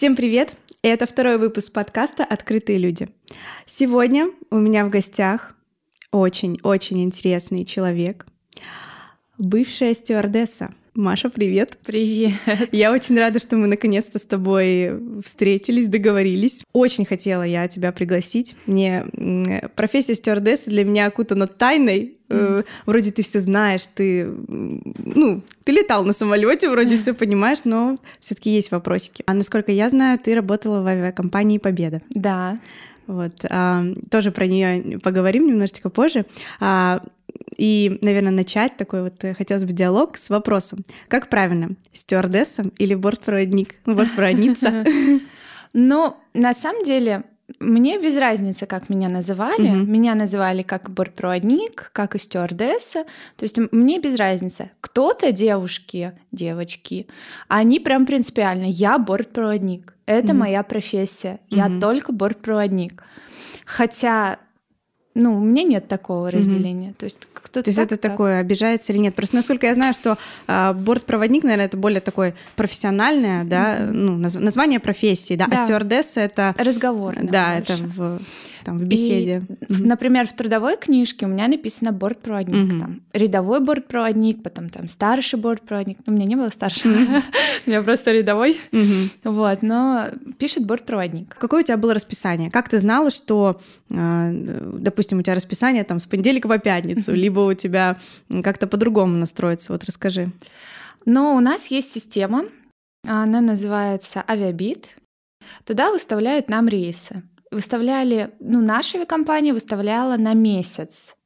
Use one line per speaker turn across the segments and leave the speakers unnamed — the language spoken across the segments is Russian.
Всем привет! Это второй выпуск подкаста «Открытые люди». Сегодня у меня в гостях очень-очень интересный человек, бывшая стюардесса. Маша, привет.
Привет.
Я очень рада, что мы наконец-то с тобой встретились, договорились. Очень хотела я тебя пригласить. Мне профессия стюардессы для меня окутана тайной. Mm. Вроде ты все знаешь, ты, ну, ты летал на самолете, вроде все понимаешь, но все-таки есть вопросики. А насколько я знаю, ты работала в авиакомпании Победа.
Да.
Вот, а, тоже про нее поговорим немножечко позже. А, и, наверное, начать такой вот э, хотелось бы диалог с вопросом. Как правильно, стюардесса или бортпроводник? Ну, бортпроводница?
Ну, на самом деле, мне без разницы, как меня называли. Mm-hmm. Меня называли как бортпроводник, как и стюардесса. То есть мне без разницы. Кто-то девушки, девочки, они прям принципиально. Я бортпроводник. Это mm-hmm. моя профессия. Mm-hmm. Я только бортпроводник. Хотя ну, у меня нет такого разделения. Mm-hmm. То есть
кто-то. То есть так, это так. такое обижается или нет? Просто насколько я знаю, что а, бортпроводник, наверное, это более такое профессиональное, да, mm-hmm. ну наз- название профессии, да, а да. а стюардесса это
разговор.
Да, больше. это в там, в беседе.
И, mm-hmm. Например, в трудовой книжке у меня написано бортпроводник, mm-hmm. там рядовой бортпроводник, потом там старший бортпроводник. Ну, у меня не было старшего, mm-hmm. у меня просто рядовой. Mm-hmm. Вот, но пишет бортпроводник.
Какое у тебя было расписание? Как ты знала, что, а, допустим, у тебя расписание там с понедельника по пятницу, mm-hmm. либо у тебя как-то по-другому настроится? Вот расскажи.
Но у нас есть система, она называется Авиабит. Туда выставляют нам рейсы выставляли, ну, наша авиакомпания выставляла на месяц.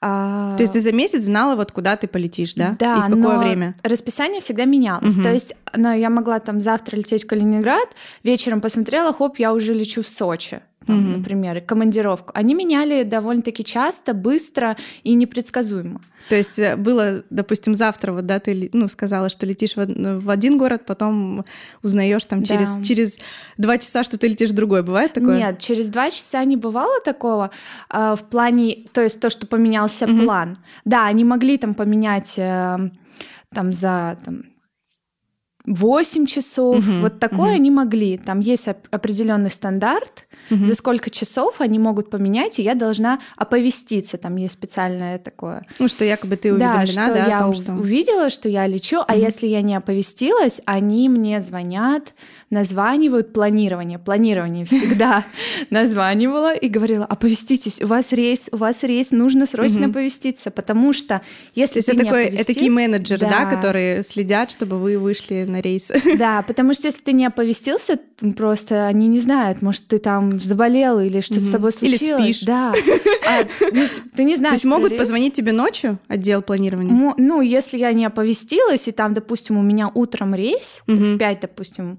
А, То есть ты за месяц знала, вот куда ты полетишь, да?
Да.
И в какое время?
Расписание всегда менялось. Угу. То есть ну, я могла там завтра лететь в Калининград, вечером посмотрела, хоп, я уже лечу в Сочи там, mm-hmm. например, командировку, они меняли довольно-таки часто, быстро и непредсказуемо.
То есть э, было, допустим, завтра, вот, да, ты ну, сказала, что летишь в, в один город, потом узнаешь там через, да. через два часа, что ты летишь в другой. Бывает такое?
Нет, через два часа не бывало такого э, в плане, то есть то, что поменялся mm-hmm. план. Да, они могли там поменять э, там за там, 8 часов, угу, вот такое угу. они могли. Там есть определенный стандарт, угу. за сколько часов они могут поменять, и я должна оповеститься. Там есть специальное такое.
Ну, что якобы ты уведомлена,
да, что
да,
я
том, что...
увидела, что я лечу, угу. а если я не оповестилась, они мне звонят, названивают планирование. Планирование всегда названивала и говорила, оповеститесь, у вас рейс, у вас рейс, нужно срочно оповеститься, потому что если ты
не такой, это такие менеджеры, да, которые следят, чтобы вы вышли на рейс.
Да, потому что если ты не оповестился, просто они не знают, может, ты там заболел или что-то с тобой случилось.
Или спишь.
Да. А, ну, ты не знаешь.
То есть могут позвонить тебе ночью, отдел планирования?
Ну, если я не оповестилась, и там, допустим, у меня утром рейс, в 5, допустим,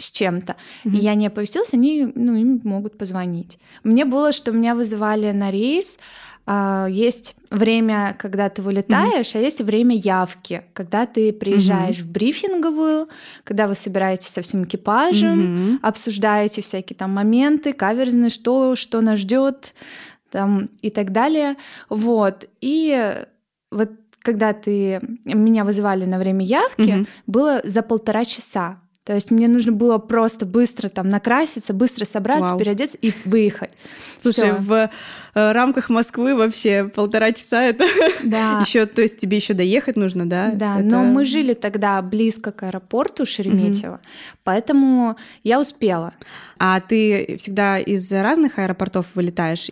с чем-то, mm-hmm. и я не оповестилась, они ну, им могут позвонить. Мне было, что меня вызывали на рейс, а, есть время, когда ты вылетаешь, mm-hmm. а есть время явки, когда ты приезжаешь mm-hmm. в брифинговую, когда вы собираетесь со всем экипажем, mm-hmm. обсуждаете всякие там моменты, каверзные, что, что нас ждет, там и так далее. Вот. И вот когда ты меня вызывали на время явки, mm-hmm. было за полтора часа. То есть мне нужно было просто быстро там накраситься, быстро собраться, Вау. переодеться и выехать.
Слушай, Всё. в э, рамках Москвы вообще полтора часа это да. еще, то есть тебе еще доехать нужно, да?
Да,
это...
но мы жили тогда близко к аэропорту Шереметьево, угу. поэтому я успела.
А ты всегда из разных аэропортов вылетаешь?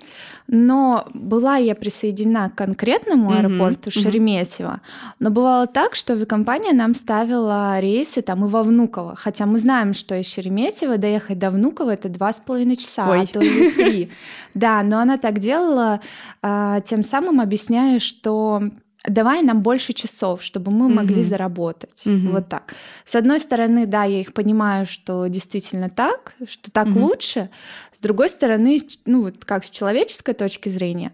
Но была я присоединена к конкретному аэропорту mm-hmm. Шереметьево. Но бывало так, что авиакомпания нам ставила рейсы там и во Внуково. Хотя мы знаем, что из Шереметьево доехать до Внуково это два с половиной часа, Ой. а то и три. Да, но она так делала, а, тем самым объясняя, что давай нам больше часов, чтобы мы mm-hmm. могли заработать. Mm-hmm. Вот так. С одной стороны, да, я их понимаю, что действительно так, что так mm-hmm. лучше. С другой стороны, ну вот как с человеческой точки зрения,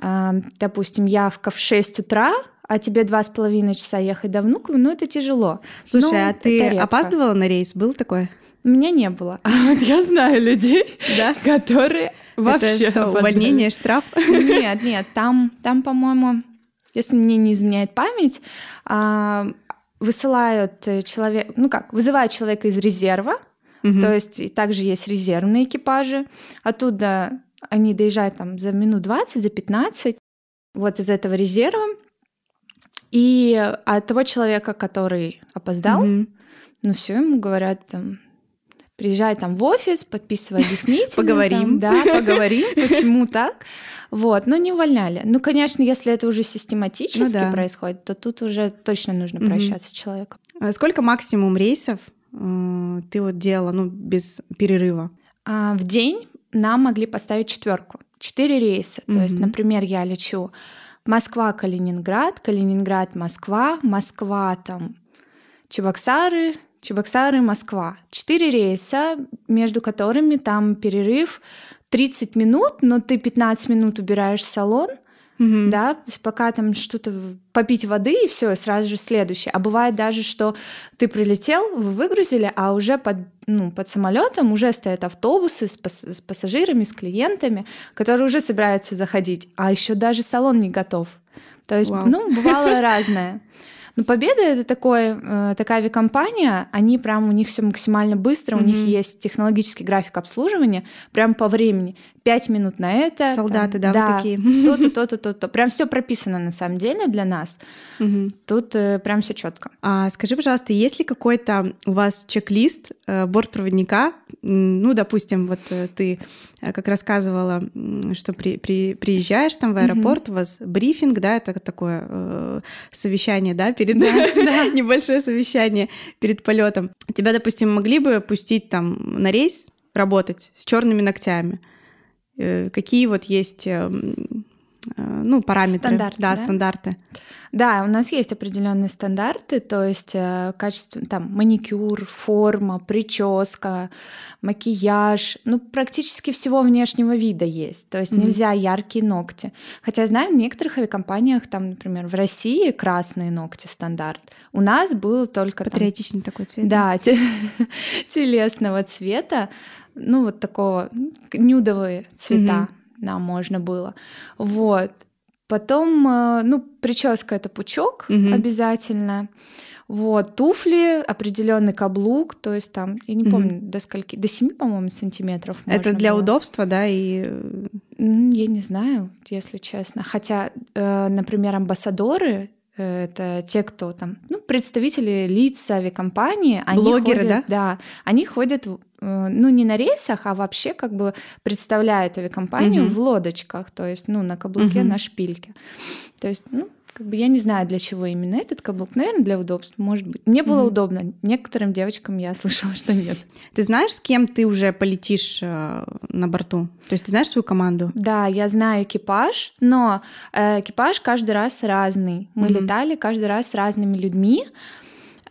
э, допустим, явка в 6 утра, а тебе два с половиной часа ехать до Внуково, ну это тяжело.
Слушай, ну, а ты опаздывала на рейс? Был такое?
У меня не было. А вот я знаю людей, да? которые вообще
Это что, увольнение, штраф?
Нет, нет, там, там, по-моему, если мне не изменяет память, а, высылают человека, ну как, вызывают человека из резерва, Угу. То есть также есть резервные экипажи. Оттуда они доезжают там за минут 20, за 15 вот из этого резерва. И от того человека, который опоздал, mm ну все, ему говорят там, приезжай там в офис, подписывай объяснительную.
Поговорим.
да, поговорим, почему так. Вот, но не увольняли. Ну, конечно, если это уже систематически ну, да. происходит, то тут уже точно нужно прощаться mm с человеком.
А сколько максимум рейсов э, ты вот делала, ну, без перерыва?
А, в день нам могли поставить четверку. Четыре рейса. mm То есть, например, я лечу Москва-Калининград, Калининград-Москва, Москва там Чебоксары, Чебоксары, Москва. Четыре рейса, между которыми там перерыв 30 минут, но ты 15 минут убираешь салон, mm-hmm. да, пока там что-то попить воды и все, сразу же следующее. А бывает даже, что ты прилетел, вы выгрузили, а уже под, ну, под самолетом уже стоят автобусы с, пас- с пассажирами, с клиентами, которые уже собираются заходить, а еще даже салон не готов. То есть, wow. ну, бывало разное. Но Победа это такое, э, такая авиакомпания, они прям у них все максимально быстро, mm-hmm. у них есть технологический график обслуживания, прям по времени. Пять минут на это.
Солдаты, там, да,
да,
вот такие.
То-то, то-то, то-то. Прям все прописано на самом деле для нас. Угу. Тут э, прям все четко.
А скажи, пожалуйста, есть ли какой-то у вас чек-лист э, бортпроводника? Ну, допустим, вот э, ты э, как рассказывала, что при, при, приезжаешь там в аэропорт, угу. у вас брифинг, да, это такое э, совещание, да, перед да, да. небольшое совещание перед полетом. Тебя, допустим, могли бы пустить там на рейс работать с черными ногтями? Э, какие вот есть эм, ну, параметры, стандарты, да, да, стандарты.
Да, у нас есть определенные стандарты, то есть э, качество, там, маникюр, форма, прическа, макияж, ну, практически всего внешнего вида есть, то есть mm-hmm. нельзя яркие ногти. Хотя, знаем, в некоторых авиакомпаниях, там, например, в России красные ногти стандарт, у нас был только...
Патриотичный
там,
такой цвет.
Да, телесного цвета, ну, вот такого нюдовые цвета mm-hmm. Нам можно было. Вот. Потом, э, ну, прическа это пучок mm-hmm. обязательно. Вот, туфли, определенный каблук, то есть там, я не помню, mm-hmm. до скольки, до 7, по-моему, сантиметров.
Это для
было.
удобства, да, и...
Я не знаю, если честно. Хотя, э, например, амбассадоры это те, кто там, ну, представители лиц авиакомпании.
Они Блогеры,
ходят,
да?
Да, они ходят, э, ну, не на рейсах, а вообще как бы представляют авиакомпанию угу. в лодочках, то есть, ну, на каблуке, угу. на шпильке. То есть, ну, как бы я не знаю, для чего именно этот каблук. Наверное, для удобства, может быть. Мне было mm-hmm. удобно. Некоторым девочкам я слышала, что нет.
Ты знаешь, с кем ты уже полетишь э, на борту? То есть ты знаешь свою команду?
Да, я знаю экипаж, но э, экипаж каждый раз разный. Мы mm-hmm. летали каждый раз с разными людьми.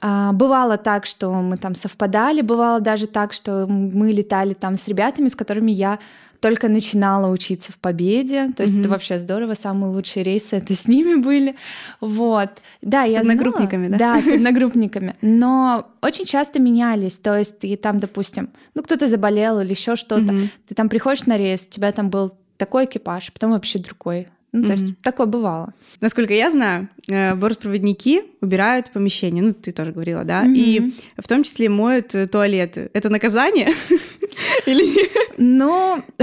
А, бывало так, что мы там совпадали, бывало даже так, что мы летали там с ребятами, с которыми я только начинала учиться в Победе, то есть mm-hmm. это вообще здорово, самые лучшие рейсы это с ними были, вот. Да,
с
я
одногруппниками,
знала,
да?
Да, с одногруппниками, но очень часто менялись, то есть и там, допустим, ну кто-то заболел или еще что-то, mm-hmm. ты там приходишь на рейс, у тебя там был такой экипаж, потом вообще другой, ну, mm-hmm. то есть такое бывало.
Насколько я знаю, э, бортпроводники убирают помещение, ну, ты тоже говорила, да, mm-hmm. и в том числе моют э, туалеты. Это наказание или нет?
Ну...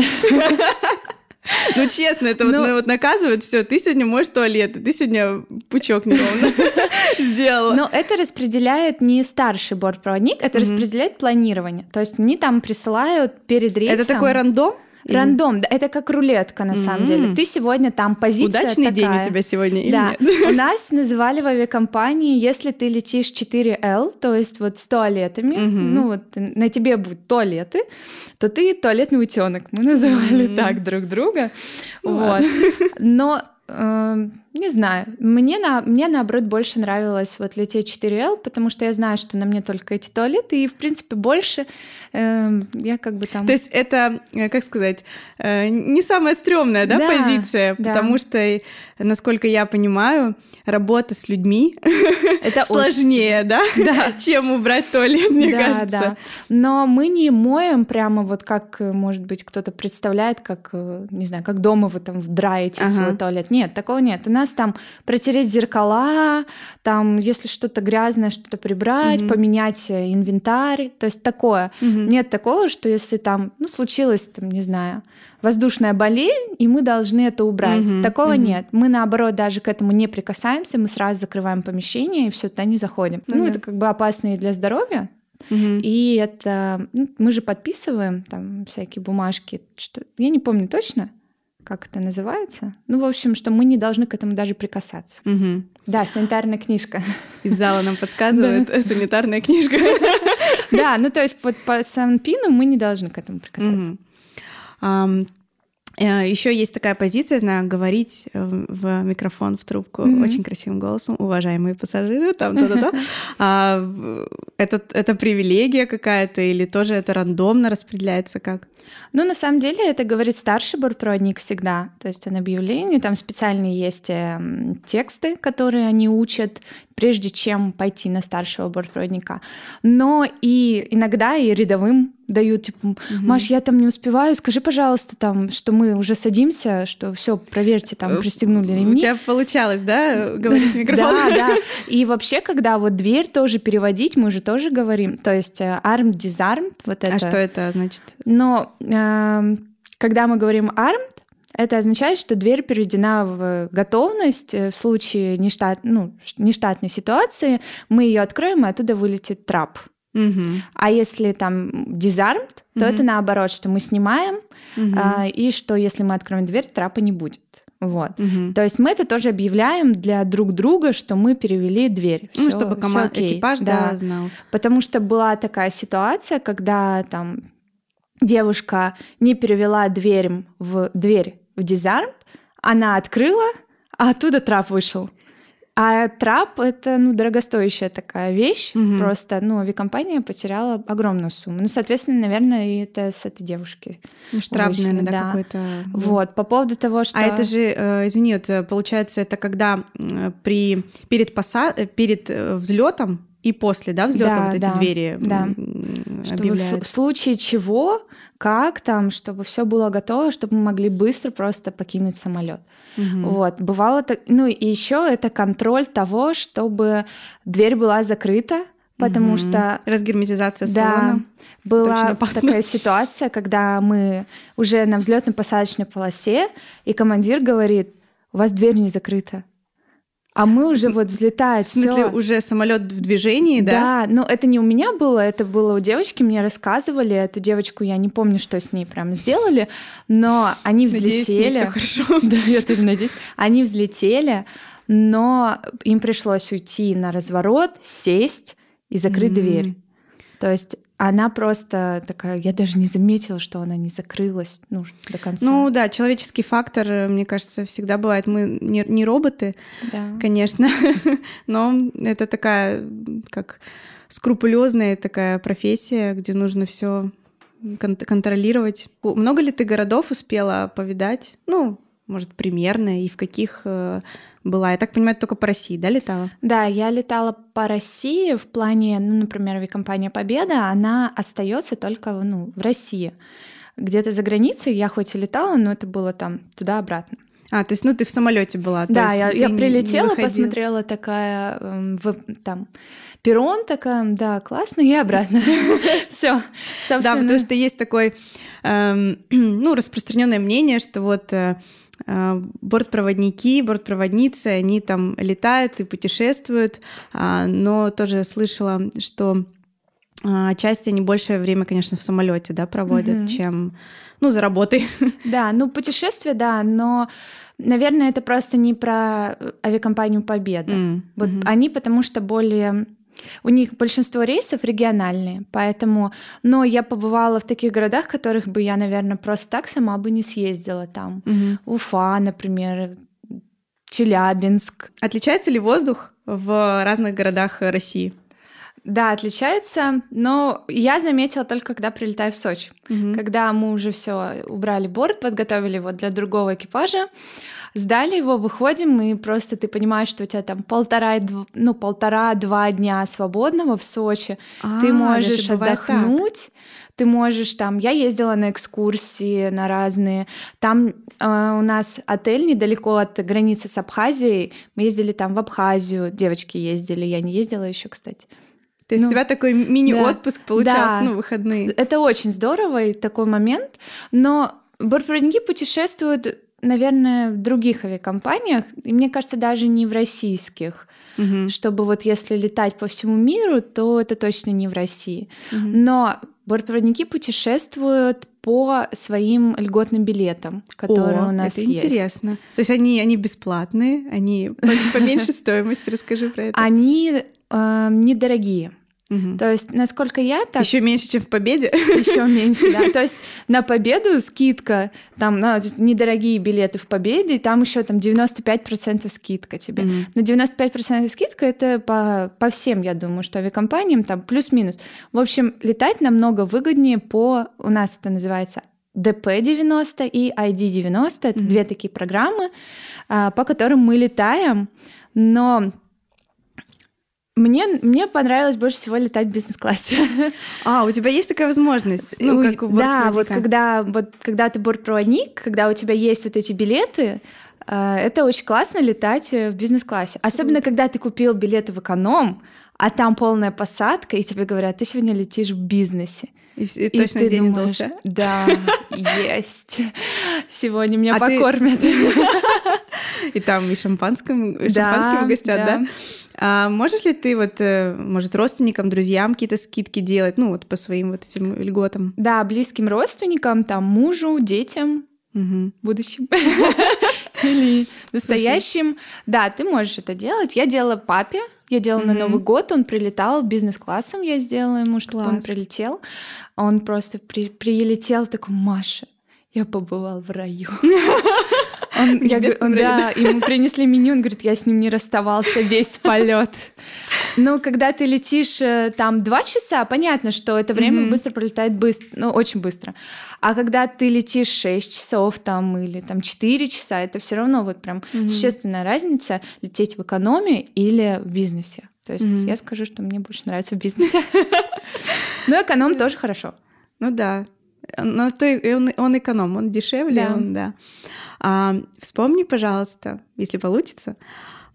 Ну, честно, это вот, ну, вот наказывают, все, ты сегодня моешь туалет, ты сегодня пучок неровно сделала.
Но это распределяет не старший бортпроводник, это распределяет планирование. То есть они там присылают перед рейсом...
Это такой рандом?
Рандом, да, это как рулетка на самом деле. Ты сегодня там позиция
Удачный
такая.
день у тебя сегодня
да.
или нет?
У нас называли в авиакомпании, если ты летишь 4L, то есть вот с туалетами, угу. ну вот на тебе будут туалеты, то ты туалетный утенок. Мы называли mm так друг друга. Вот. Но Эм, не знаю. Мне, на, мне наоборот больше нравилось вот лететь 4L, потому что я знаю, что на мне только эти туалеты, и, в принципе, больше э, я как бы там...
То есть это, э, как сказать, э, не самая стрёмная, да, да позиция, да. потому что, насколько я понимаю, работа с людьми это сложнее, да? да, чем убрать туалет, мне да, кажется. Да.
Но мы не моем прямо вот как, может быть, кто-то представляет, как, не знаю, как дома вы там драете ага. свой туалет. Нет, нет, такого нет. У нас там протереть зеркала, там, если что-то грязное, что-то прибрать, угу. поменять э, инвентарь, то есть такое. Угу. Нет такого, что если там, ну, случилось, там, не знаю, воздушная болезнь, и мы должны это убрать. Угу, Такого угу. нет. Мы наоборот даже к этому не прикасаемся, мы сразу закрываем помещение и все туда не заходим. Угу. Ну, это как бы опасно и для здоровья. Угу. И это ну, мы же подписываем там всякие бумажки, что я не помню точно, как это называется. Ну, в общем, что мы не должны к этому даже прикасаться. Угу. Да, санитарная книжка.
Из зала нам подсказывает санитарная книжка.
Да, ну то есть по санпину мы не должны к этому прикасаться.
Э, Еще есть такая позиция, знаю, говорить э, в микрофон, в трубку mm-hmm. очень красивым голосом, уважаемые пассажиры, там, то-то-то. Это, это привилегия какая-то или тоже это рандомно распределяется как?
Ну, на самом деле, это говорит старший бортпроводник всегда. То есть он объявление, там специальные есть эм, тексты, которые они учат, прежде чем пойти на старшего бортпроводника. Но и иногда и рядовым дают, типа, угу. Маш, я там не успеваю, скажи, пожалуйста, там, что мы уже садимся, что все, проверьте, там, э, пристегнули ремни.
У тебя получалось, да, говорить микрофон?
Да, да. И вообще, когда вот дверь тоже переводить, мы же тоже говорим, то есть э, armed, disarmed, вот а это.
А что это значит?
Но э, когда мы говорим armed, это означает, что дверь переведена в готовность э, в случае нештат, ну, нештатной ситуации. Мы ее откроем, и оттуда вылетит трап. Угу. А если там disarmed, то угу. это наоборот, что мы снимаем, угу. а, и что если мы откроем дверь, трапа не будет. Вот. Угу. То есть мы это тоже объявляем для друг друга, что мы перевели дверь.
Всё, ну, чтобы команда, экипаж да. да, знал.
Потому что была такая ситуация, когда там девушка не перевела дверь в дверь в дизарм, она открыла, а оттуда трап вышел. А трап — это, ну, дорогостоящая такая вещь. Угу. Просто, ну, авиакомпания потеряла огромную сумму. Ну, соответственно, наверное, и это с этой девушки.
Ну, штраф, наверное, да, да. какой-то.
Вот, по поводу того, что...
А это же, э, извини, вот, э, получается, это когда при, перед, поса... Э, перед взлетом и после, да, взлета да, вот эти
да,
двери
да. объявляют. в, в случае чего, как там, чтобы все было готово, чтобы мы могли быстро просто покинуть самолет. Угу. Вот бывало так, ну и еще это контроль того, чтобы дверь была закрыта, потому угу. что
разгерметизация салона.
Да, была такая ситуация, когда мы уже на взлетно-посадочной полосе, и командир говорит: "У вас дверь не закрыта". А мы уже вот взлетают. В
смысле, всё. уже самолет в движении, да?
Да, но это не у меня было, это было у девочки, мне рассказывали. Эту девочку я не помню, что с ней прям сделали, но они взлетели.
Надеюсь, хорошо.
Да, я тоже надеюсь. Они взлетели, но им пришлось уйти на разворот, сесть и закрыть mm-hmm. дверь. То есть она просто такая, я даже не заметила, что она не закрылась ну, до конца.
Ну да, человеческий фактор, э, мне кажется, всегда бывает. Мы не, не роботы, да. конечно, но это такая, как скрупулезная такая профессия, где нужно все кон- контролировать. Много ли ты городов успела повидать? Ну, может, примерно, и в каких э, была? Я так понимаю, только по России, да, летала?
Да, я летала по России в плане, ну, например, авиакомпания «Победа», она остается только ну, в России. Где-то за границей я хоть и летала, но это было там туда-обратно.
А, то есть, ну, ты в самолете была?
Да, я, я прилетела, посмотрела такая, э, в, там, перрон такая, да, классно, и обратно. Все,
Да, потому что есть такой, эм, ну, распространенное мнение, что вот э, а, бортпроводники, бортпроводницы, они там летают и путешествуют, а, но тоже слышала, что а, отчасти они большее время, конечно, в самолете, да, проводят, mm-hmm. чем, ну, за работой.
Да, ну, путешествия, да, но, наверное, это просто не про авиакомпанию Победа. Mm-hmm. Вот они потому что более у них большинство рейсов региональные, поэтому... Но я побывала в таких городах, которых бы я, наверное, просто так сама бы не съездила там. Угу. Уфа, например, Челябинск.
Отличается ли воздух в разных городах России?
Да, отличается, но я заметила только, когда прилетаю в Сочи. Угу. Когда мы уже все убрали борт, подготовили его для другого экипажа, Сдали его, выходим, и просто ты понимаешь, что у тебя там полтора, ну, полтора-два дня свободного в Сочи. А, ты можешь отдохнуть, ты можешь там... Я ездила на экскурсии, на разные. Там э, у нас отель недалеко от границы с Абхазией. Мы ездили там в Абхазию, девочки ездили, я не ездила еще, кстати.
То есть ну, у тебя такой мини-отпуск да, получался, да. ну, выходные.
Это очень здорово и такой момент. Но бортпроводники путешествуют, наверное, в других авиакомпаниях, и мне кажется, даже не в российских. Угу. Чтобы вот если летать по всему миру, то это точно не в России. Угу. Но бортпроводники путешествуют по своим льготным билетам, которые О, у нас
это
есть.
интересно. То есть они, они бесплатные, они по меньшей стоимости, расскажи про это.
Они э, недорогие. Угу. То есть, насколько я так...
Еще меньше, чем в Победе?
Еще меньше, да. То есть на Победу скидка, там на недорогие билеты в Победе, там еще там 95% скидка тебе. Угу. Но 95% скидка это по, по всем, я думаю, что авиакомпаниям там плюс-минус. В общем, летать намного выгоднее по... У нас это называется DP90 и ID90. Это mm две такие программы, а, по которым мы летаем. Но мне, мне понравилось больше всего летать в бизнес-классе.
А, у тебя есть такая возможность?
Ну, как у Да, вот когда, вот когда ты бортпроводник, когда у тебя есть вот эти билеты, э, это очень классно летать в бизнес-классе. Особенно, когда ты купил билеты в эконом, а там полная посадка, и тебе говорят, ты сегодня летишь в бизнесе.
И, и, и точно день думаешь, удался?
Да, есть. Сегодня меня а покормят.
И там и шампанским, шампанским угостят, да? А можешь ли ты вот, э, может, родственникам, друзьям какие-то скидки делать, ну вот по своим вот этим льготам?
Да, близким родственникам, там мужу, детям, угу. будущим или настоящим. Да, ты можешь это делать. Я делала папе, я делала mm-hmm. на Новый год, он прилетал бизнес-классом, я сделала ему, чтобы Класс. он прилетел. Он просто при, прилетел такой, Маша, я побывал в раю. Он, я, он, да, ему принесли меню, он говорит, я с ним не расставался весь полет. Ну, когда ты летишь э, там два часа, понятно, что это время mm-hmm. быстро пролетает быстро, ну, очень быстро. А когда ты летишь 6 часов там или там 4 часа, это все равно вот прям mm-hmm. существенная разница лететь в экономии или в бизнесе. То есть mm-hmm. я скажу, что мне больше нравится в бизнесе. Но эконом тоже хорошо.
Ну да. Но то он, он эконом, он дешевле, да. он, да. А, вспомни, пожалуйста, если получится,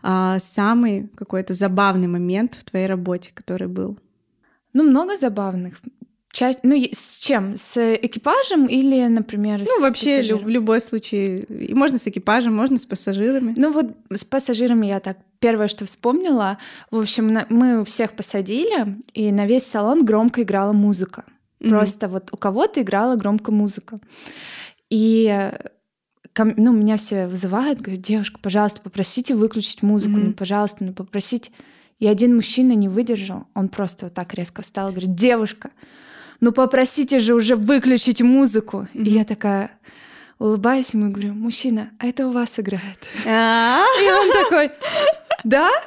а, самый какой-то забавный момент в твоей работе, который был.
Ну, много забавных. Часть, ну, с чем? С экипажем или, например,
ну, с вообще люб, в любой случай. И можно с экипажем, можно с пассажирами.
Ну, вот с пассажирами я так первое, что вспомнила. В общем, мы всех посадили, и на весь салон громко играла музыка. Mm-hmm. Просто вот у кого-то играла громко музыка. И ну, меня все вызывают, говорят, девушка, пожалуйста, попросите выключить музыку, mm-hmm. ну, пожалуйста, ну, попросите. И один мужчина не выдержал, он просто вот так резко встал говорит, девушка, ну попросите же уже выключить музыку. Mm-hmm. И я такая улыбаюсь ему и говорю, мужчина, а это у вас играет. А? И он такой, да?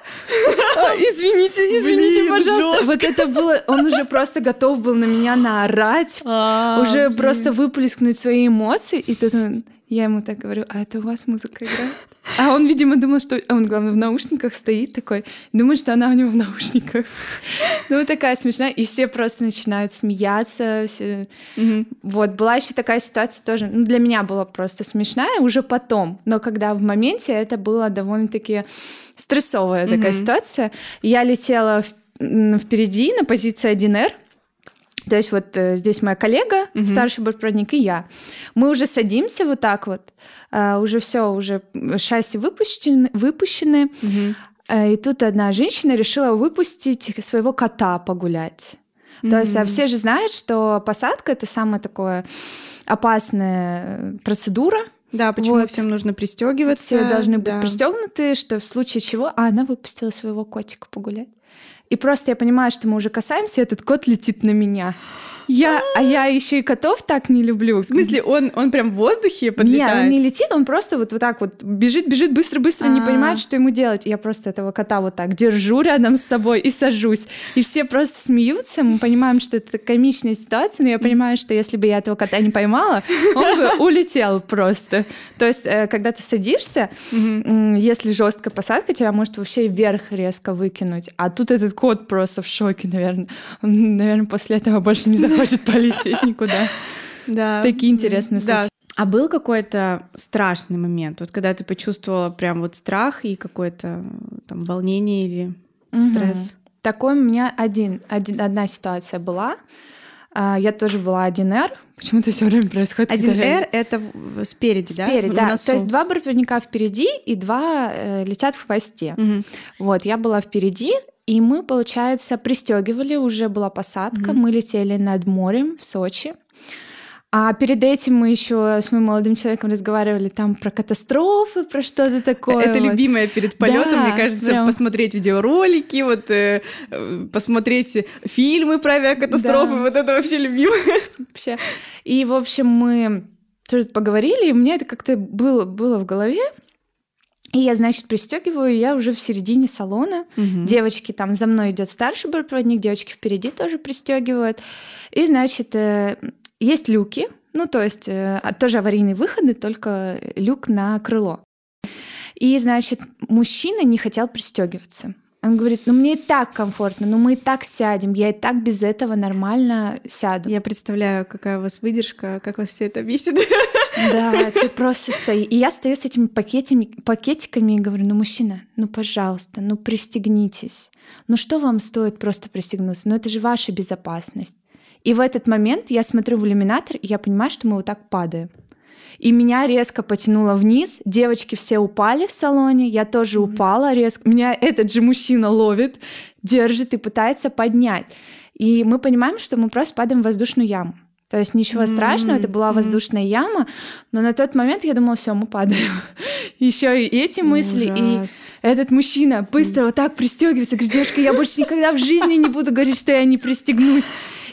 А, извините, извините, пожалуйста. Вот это было, он уже просто готов был на меня наорать, а, уже просто выплескнуть свои эмоции, и тут он, я ему так говорю, а это у вас музыка играет? А он, видимо, думал, что... А он, главное, в наушниках стоит такой, думает, что она у него в наушниках. Ну, такая смешная. И все просто начинают смеяться. Все... Угу. Вот, была еще такая ситуация тоже. Ну, для меня была просто смешная уже потом. Но когда в моменте это было довольно-таки стрессовая угу. такая ситуация. Я летела впереди на позиции 1Р, то есть вот э, здесь моя коллега, угу. старший бортпроводник, и я. Мы уже садимся вот так вот, э, уже все, уже шасси выпущены, выпущены. Угу. Э, и тут одна женщина решила выпустить своего кота погулять. Mm-hmm. То есть, а все же знают, что посадка это самая такая опасная процедура.
Да, почему вот. всем нужно пристегиваться.
Все должны да. быть пристегнуты, что в случае чего. А она выпустила своего котика погулять. И просто я понимаю, что мы уже касаемся, этот кот летит на меня. Я, а я еще и котов так не люблю.
В смысле, он, он прям в воздухе подлетает?
Нет, он не летит, он просто вот, вот так вот бежит, бежит быстро-быстро, не понимает, что ему делать. Я просто этого кота вот так держу рядом с собой и сажусь. И все просто смеются, мы понимаем, что это комичная ситуация, но я понимаю, что если бы я этого кота не поймала, он бы улетел просто. То есть, э, когда ты садишься, если жесткая посадка, тебя может вообще вверх резко выкинуть. А тут этот кот просто в шоке, наверное. Он, наверное, после этого больше не захочет полететь никуда.
Да.
Такие интересные случаи.
А был какой-то страшный момент, вот когда ты почувствовала прям вот страх и какое-то там волнение или стресс?
Такой у меня один, один, одна ситуация была. А, я тоже была 1Р. Почему-то все время происходит.
1Р — это спереди, да?
Спереди, да. То есть два бортпроводника впереди и два э, летят в хвосте. Угу. Вот, я была впереди, и мы, получается, пристегивали, уже была посадка, угу. мы летели над морем в Сочи. А перед этим мы еще с моим молодым человеком разговаривали там про катастрофы, про что-то такое.
Это вот. любимое перед полетом, да, мне кажется, прям... посмотреть видеоролики, вот э, посмотреть фильмы про авиакатастрофы, да. вот это вообще любимое.
Вообще. И, в общем, мы тоже поговорили, и меня это как-то было, было в голове. И я, значит, пристегиваю, я уже в середине салона. Угу. Девочки там за мной идет старший бортпроводник, девочки впереди тоже пристегивают. И, значит, э, есть люки, ну, то есть э, а, тоже аварийные выходы, только люк на крыло. И, значит, мужчина не хотел пристегиваться. Он говорит, ну мне и так комфортно, ну мы и так сядем, я и так без этого нормально сяду.
Я представляю, какая у вас выдержка, как вас все это бесит.
Да, ты просто стоишь. И я стою с этими пакетами, пакетиками и говорю, ну мужчина, ну пожалуйста, ну пристегнитесь. Ну что вам стоит просто пристегнуться? Ну это же ваша безопасность. И в этот момент я смотрю в иллюминатор, и я понимаю, что мы вот так падаем. И меня резко потянуло вниз, девочки все упали в салоне, я тоже mm-hmm. упала резко. Меня этот же мужчина ловит, держит и пытается поднять. И мы понимаем, что мы просто падаем в воздушную яму. То есть ничего mm-hmm. страшного, это была воздушная яма, но на тот момент я думала, все, мы падаем. Еще и эти мысли, Ужас. и этот мужчина быстро вот так пристегивается, говорит, девушка, я больше никогда в жизни не буду говорить, что я не пристегнусь.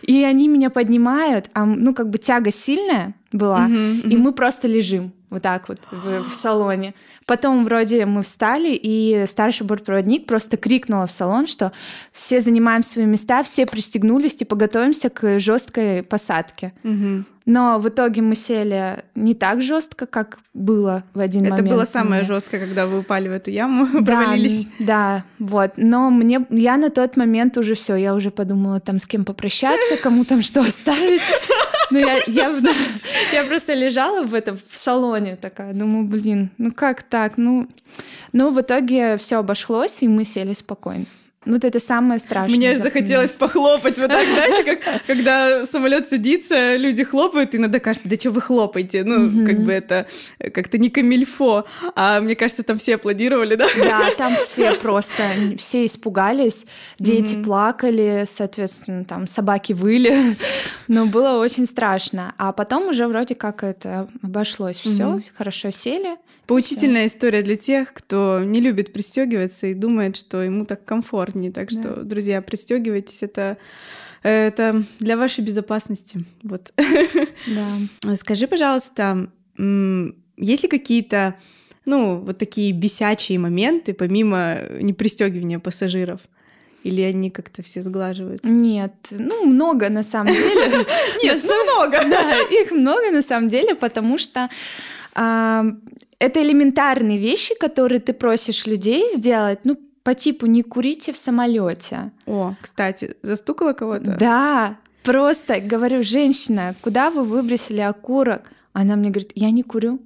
И они меня поднимают, а ну как бы тяга сильная была, uh-huh, uh-huh. и мы просто лежим вот так вот в, в салоне. Потом вроде мы встали, и старший бортпроводник просто крикнула в салон, что все занимаем свои места, все пристегнулись, типа готовимся к жесткой посадке. Угу. Но в итоге мы сели не так жестко, как было в один
Это
момент.
Это было самое жесткое, когда вы упали в эту яму, да, провалились.
Да, вот. Но мне я на тот момент уже все, я уже подумала там с кем попрощаться, кому там что оставить. Ну, я, я, я просто лежала в этом в салоне такая, думаю, блин, ну как так? Ну, ну в итоге все обошлось, и мы сели спокойно. Вот это самое страшное.
Мне же захотелось похлопать. Вот так, знаете, как когда самолет садится, люди хлопают, и иногда кажется, да что вы хлопаете? Ну, mm-hmm. как бы это как-то не камильфо. А мне кажется, там все аплодировали, да?
Да, там все просто, все испугались, дети mm-hmm. плакали, соответственно, там собаки выли. Но было очень страшно. А потом уже вроде как это обошлось. Все, mm-hmm. хорошо сели.
Поучительная Всё. история для тех, кто не любит пристегиваться и думает, что ему так комфортнее. Так что, да. друзья, пристегивайтесь, это это для вашей безопасности. Вот. Да. Скажи, пожалуйста, есть ли какие-то, ну, вот такие бесячие моменты, помимо непристегивания пассажиров? Или они как-то все сглаживаются?
Нет, ну много на самом деле.
Нет, много.
Да, их много на самом деле, потому что это элементарные вещи, которые ты просишь людей сделать, ну, по типу не курите в самолете.
О, кстати, застукала кого-то?
Да, просто говорю, женщина, куда вы выбросили окурок? Она мне говорит, я не курю.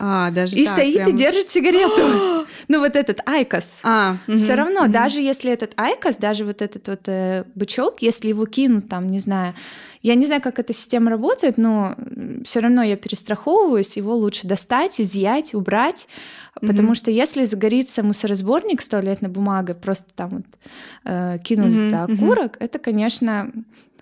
А, даже
и
так,
стоит
прям...
и держит сигарету. ну вот этот IQOS. А, все равно, даже если этот IQOS, даже вот этот вот э, бычок, если его кинут там, не знаю, я не знаю, как эта система работает, но все равно я перестраховываюсь, его лучше достать, изъять, убрать, mm-hmm. потому что если загорится мусоросборник с туалетной бумагой, просто там вот э, кинули mm-hmm. окурок, mm-hmm. это, конечно,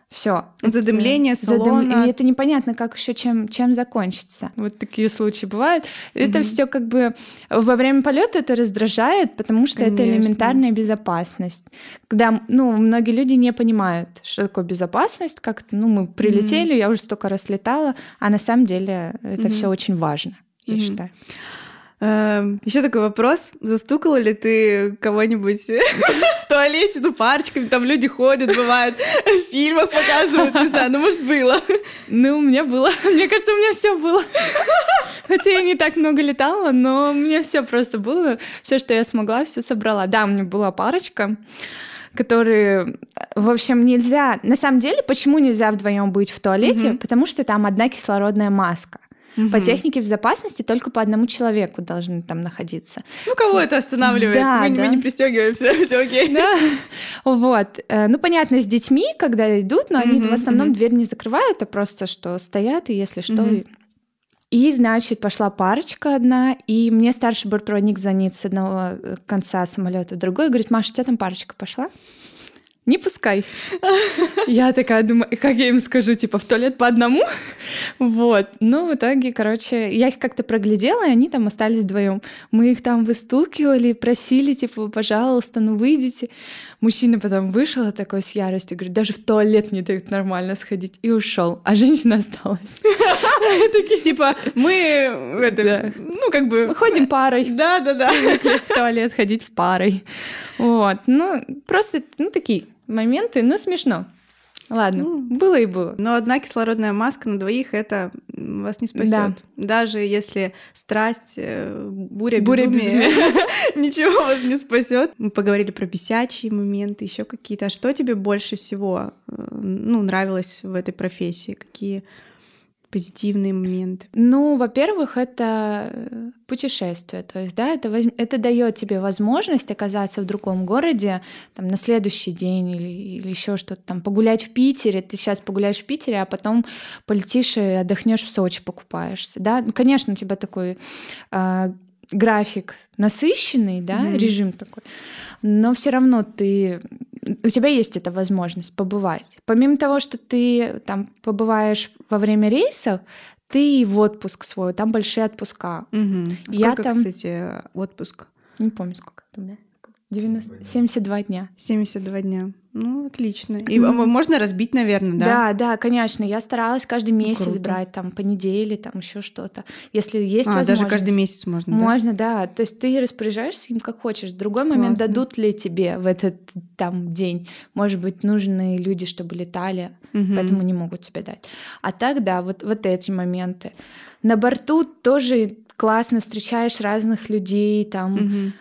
все.
Задымление салона. Задым...
И это непонятно, как еще чем, чем закончится. Вот такие случаи бывают. Mm-hmm. Это все как бы во время полета это раздражает, потому что Конечно. это элементарная безопасность. Когда, ну, многие люди не понимают, что такое безопасность, как-то, ну, мы прилетели, mm-hmm. я уже столько раз летала, а на самом деле это mm-hmm. все очень важно, я mm-hmm. считаю.
Эм, Еще такой вопрос. Застукала ли ты кого-нибудь в туалете, ну, парочками, там люди ходят, бывают, в фильмах показывают, не знаю, ну, может, было.
Ну, у меня было. Мне кажется, у меня все было. Хотя я не так много летала, но у меня все просто было. Все, что я смогла, все собрала. Да, у меня была парочка. которые, в общем, нельзя. На самом деле, почему нельзя вдвоем быть в туалете? Угу. Потому что там одна кислородная маска. Угу. По технике безопасности только по одному человеку должны там находиться.
Ну, кого это останавливает? Да, мы, да. мы не пристегиваемся, все окей.
Да. Вот. Э, ну, понятно, с детьми, когда идут, но они в основном дверь не закрывают, а просто что стоят, и если что, и, значит, пошла парочка одна, и мне старший бортпроводник звонит с одного конца самолета в другой, говорит, Маша, у тебя там парочка пошла? Не пускай. Я такая думаю, как я им скажу, типа, в туалет по одному? Вот. Ну, в итоге, короче, я их как-то проглядела, и они там остались вдвоем. Мы их там выстукивали, просили, типа, пожалуйста, ну выйдите. Мужчина потом вышел такой с яростью, говорит, даже в туалет не дают нормально сходить, и ушел, а женщина осталась.
Такие, типа, мы, ну, как бы...
Ходим парой.
Да, да, да.
В туалет ходить в парой. Вот. Ну, просто, ну, такие моменты, ну, смешно. Ладно, ну, было и было.
Но одна кислородная маска на двоих это вас не спасет. Да. Даже если страсть, э, буря, буря безумия, ничего вас не спасет. Мы поговорили про бесячие моменты, еще какие-то. А что тебе больше всего э, ну, нравилось в этой профессии? Какие позитивные моменты?
Ну, во-первых, это э, путешествие, то есть, да, это, воз... это дает тебе возможность оказаться в другом городе, там, на следующий день или, или еще что-то там, погулять в Питере, ты сейчас погуляешь в Питере, а потом полетишь и отдохнешь в Сочи, покупаешься, да, ну, конечно, у тебя такой э, график насыщенный, да, mm-hmm. режим такой, но все равно ты у тебя есть эта возможность побывать. Помимо того, что ты там побываешь во время рейсов, ты в отпуск свой, там большие отпуска.
Угу. Сколько, Я там... кстати, отпуск?
Не помню, сколько там, да? 90... 72 дня.
72 дня. Ну, отлично. И можно разбить, наверное, да?
Да, да, конечно. Я старалась каждый ну, месяц Круто. брать, там, по неделе, там, еще что-то. Если есть а, возможность.
даже каждый месяц можно?
Можно, да. То есть ты распоряжаешься им как хочешь. Другой Классно. момент дадут ли тебе в этот там день. Может быть, нужны люди, чтобы летали, mm-hmm. поэтому не могут тебе дать. А так, да, вот, вот эти моменты. На борту тоже классно встречаешь разных людей, там... Mm-hmm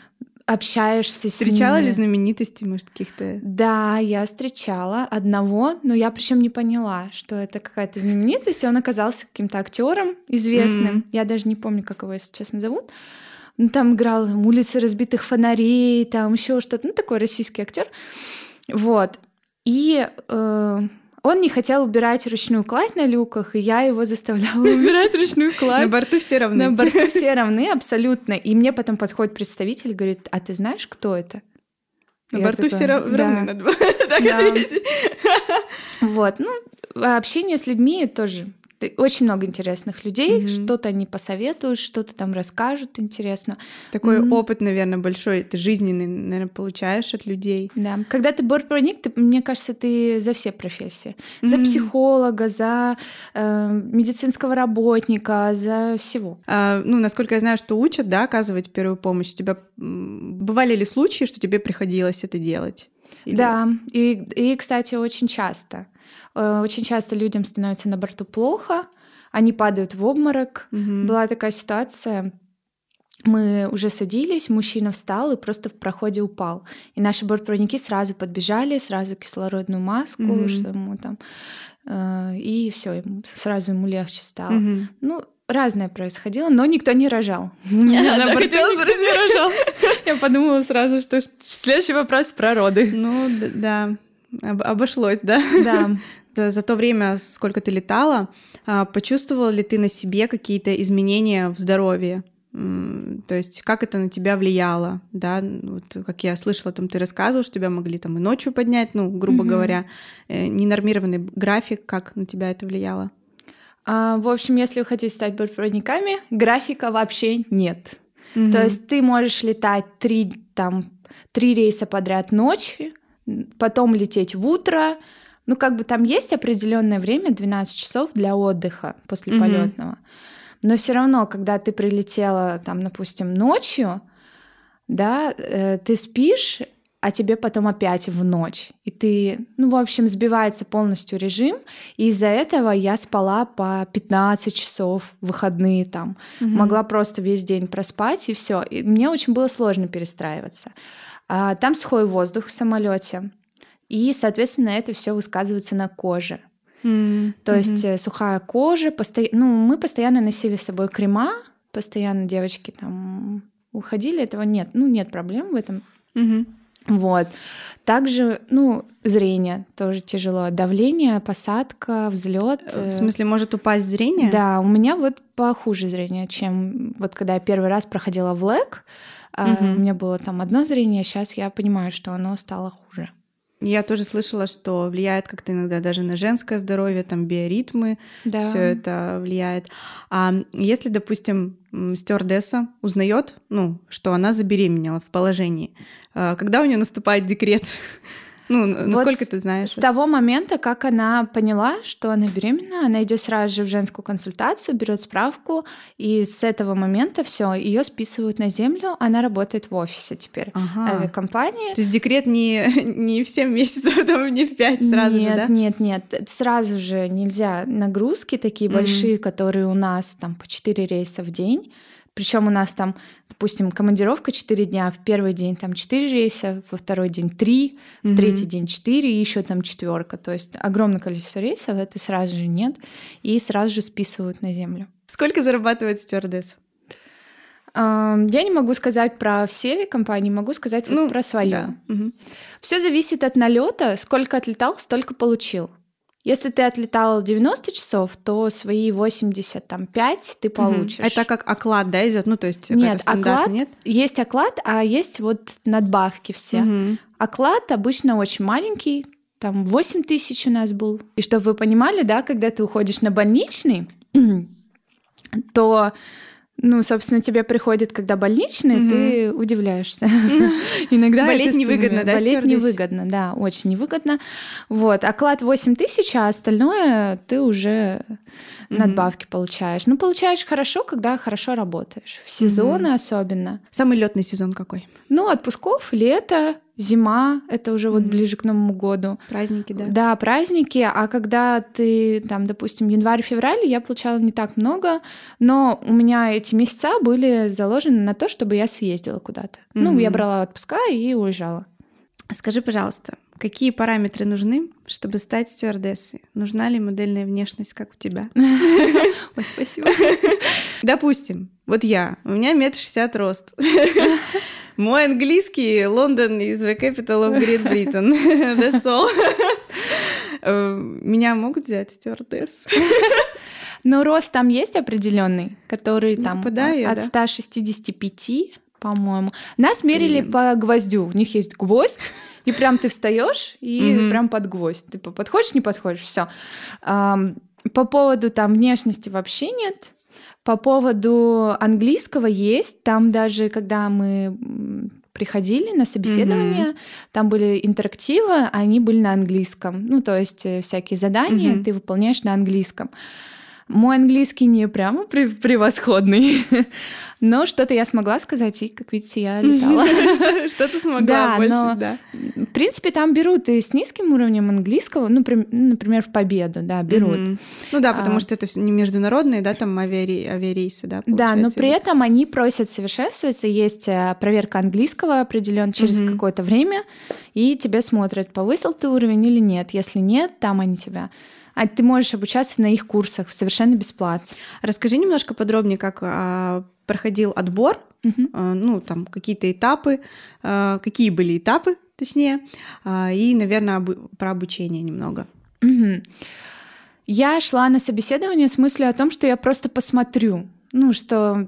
общаешься
Встречала с ними. ли знаменитости, может, каких-то?
Да, я встречала одного, но я причем не поняла, что это какая-то знаменитость, и он оказался каким-то актером известным. Mm-hmm. Я даже не помню, как его, если честно, зовут. Ну, там играл улицы разбитых фонарей, там еще что-то. Ну, такой российский актер. Вот. И э, он не хотел убирать ручную кладь на люках, и я его заставляла убирать ручную кладь.
На борту все равны.
На борту все равны, абсолютно. И мне потом подходит представитель и говорит, а ты знаешь, кто это?
На борту все равны. Так ответить.
Вот, ну, общение с людьми тоже очень много интересных людей, mm-hmm. что-то они посоветуют, что-то там расскажут интересно.
Такой mm-hmm. опыт, наверное, большой, ты жизненный, наверное, получаешь от людей.
Да. Когда ты бортпроводник, ты, мне кажется, ты за все профессии. Mm-hmm. За психолога, за э, медицинского работника, за всего.
А, ну, насколько я знаю, что учат, да, оказывать первую помощь. У тебя бывали ли случаи, что тебе приходилось это делать?
Или... Да, и, и, кстати, очень часто. Э, очень часто людям становится на борту плохо, они падают в обморок. Угу. Была такая ситуация, мы уже садились, мужчина встал и просто в проходе упал. И наши бортпроводники сразу подбежали, сразу кислородную маску, mm что ему там, э, и все, сразу ему легче стало. mm Ну, разное происходило, но никто не рожал.
На борту не
рожал. Я подумала сразу, что следующий вопрос про роды.
Ну, да, обошлось, да?
Да.
За то время, сколько ты летала, а, почувствовала ли ты на себе какие-то изменения в здоровье? То есть как это на тебя влияло, да? Вот, как я слышала, там ты рассказывал, что тебя могли там и ночью поднять, ну, грубо mm-hmm. говоря, э, ненормированный график, как на тебя это влияло?
А, в общем, если вы хотите стать бортпроводниками, графика вообще нет. Mm-hmm. То есть ты можешь летать три там три рейса подряд ночью, потом лететь в утро. Ну, как бы там есть определенное время, 12 часов для отдыха после mm-hmm. полетного. Но все равно, когда ты прилетела, там, допустим, ночью, да, э, ты спишь, а тебе потом опять в ночь. И ты, ну, в общем, сбивается полностью режим. И из-за этого я спала по 15 часов выходные там. Угу. Могла просто весь день проспать, и все. И мне очень было сложно перестраиваться. А, там сухой воздух в самолете. И, соответственно, это все высказывается на коже.
Mm-hmm.
То есть mm-hmm. сухая кожа, посто... ну, мы постоянно носили с собой крема, постоянно девочки там уходили, этого нет, ну, нет проблем в этом.
Mm-hmm.
Вот. Также, ну, зрение тоже тяжело. Давление, посадка, взлет.
Э, в смысле, может упасть зрение?
Да, у меня вот похуже зрение, чем вот когда я первый раз проходила в ЛЭК. Угу. У меня было там одно зрение, сейчас я понимаю, что оно стало хуже.
Я тоже слышала, что влияет как-то иногда даже на женское здоровье, там биоритмы, да. все это влияет. А если, допустим, стюардесса узнает, ну, что она забеременела в положении, а когда у нее наступает декрет? Ну, насколько вот ты знаешь?
С того момента, как она поняла, что она беременна, она идет сразу же в женскую консультацию, берет справку, и с этого момента все, ее списывают на землю, она работает в офисе теперь ага. авиакомпании.
То есть декрет не, не в 7 месяцев, там, не в 5 сразу
нет,
же, да?
Нет, нет, нет, сразу же нельзя. Нагрузки такие mm-hmm. большие, которые у нас там по 4 рейса в день, причем у нас там, допустим, командировка 4 дня, в первый день там 4 рейса, во второй день 3, в mm-hmm. третий день 4 и еще там четверка. То есть огромное количество рейсов, это сразу же нет, и сразу же списывают на землю.
Сколько зарабатывает стюардесса?
Я не могу сказать про все компании, могу сказать ну, про свою. Да. Угу. Все зависит от налета, сколько отлетал, столько получил. Если ты отлетал 90 часов, то свои 85 ты получишь.
Угу. Это как оклад, да, идет? Ну, то есть
нет, оклад, нет? Есть оклад, а есть вот надбавки все. Угу. Оклад обычно очень маленький, там 8 тысяч у нас был. И чтобы вы понимали, да, когда ты уходишь на больничный, то ну, собственно, тебе приходит, когда больничный, mm ты удивляешься.
Иногда болеть невыгодно, да?
Болеть невыгодно, да, очень невыгодно. Вот, оклад 8 тысяч, а остальное ты уже надбавки получаешь. Ну, получаешь хорошо, когда хорошо работаешь. В сезоны особенно.
Самый летный сезон какой?
Ну, отпусков, лето, зима, это уже вот ближе к Новому году.
Праздники, да?
Да, праздники. А когда ты, там, допустим, январь-февраль, я получала не так много, но у меня эти месяца были заложены на то, чтобы я съездила куда-то. Mm-hmm. Ну, я брала отпуска и уезжала.
Скажи, пожалуйста, какие параметры нужны, чтобы стать стюардессой? Нужна ли модельная внешность, как у тебя?
Ой, спасибо.
Допустим, вот я, у меня метр шестьдесят рост. Мой английский Лондон из The Capital of Great Britain. That's all. Э, меня могут взять стюардесс.
Но рост там есть определенный, который ну, там от 165 по-моему. Нас мерили Блин. по гвоздю. У них есть гвоздь, и прям ты встаешь и mm-hmm. прям под гвоздь. Ты подходишь, не подходишь, все. По поводу там внешности вообще нет. По поводу английского есть. Там даже, когда мы приходили на собеседование, mm-hmm. там были интерактивы, они были на английском. Ну, то есть э, всякие задания mm-hmm. ты выполняешь на английском. Мой английский не прямо превосходный, но что-то я смогла сказать, и, как видите, я летала.
Что-то смогла больше, да.
В принципе, там берут и с низким уровнем английского, ну, например, в победу, да, берут.
Ну да, потому а. что это не международные, да, там авиарейсы, да,
Да, но при этом они просят совершенствоваться, есть э, проверка английского определен через какое-то время, и тебе смотрят, повысил ты уровень или нет. Если нет, там они тебя а ты можешь обучаться на их курсах совершенно бесплатно.
Расскажи немножко подробнее, как а, проходил отбор, угу. а, ну там какие-то этапы, а, какие были этапы, точнее, а, и, наверное, об, про обучение немного.
Угу. Я шла на собеседование с мыслью о том, что я просто посмотрю, ну, что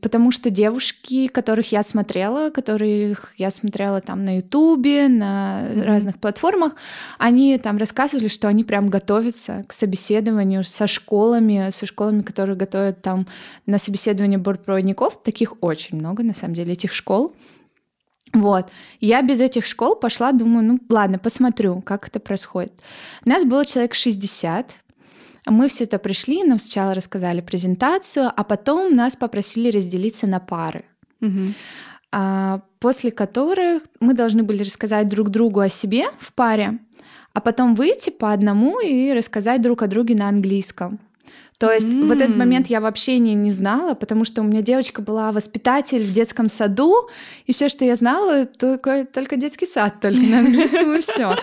потому что девушки, которых я смотрела, которых я смотрела там на Ютубе, на mm-hmm. разных платформах, они там рассказывали, что они прям готовятся к собеседованию со школами, со школами, которые готовят там на собеседование бортпроводников. Таких очень много, на самом деле, этих школ. Вот. Я без этих школ пошла, думаю, ну ладно, посмотрю, как это происходит. У нас было человек 60, мы все это пришли, нам сначала рассказали презентацию, а потом нас попросили разделиться на пары.
Угу.
После которых мы должны были рассказать друг другу о себе в паре, а потом выйти по одному и рассказать друг о друге на английском. То есть mm. вот этот момент я вообще не, не знала, потому что у меня девочка была воспитатель в детском саду, и все, что я знала, только, только детский сад, только на английском и все.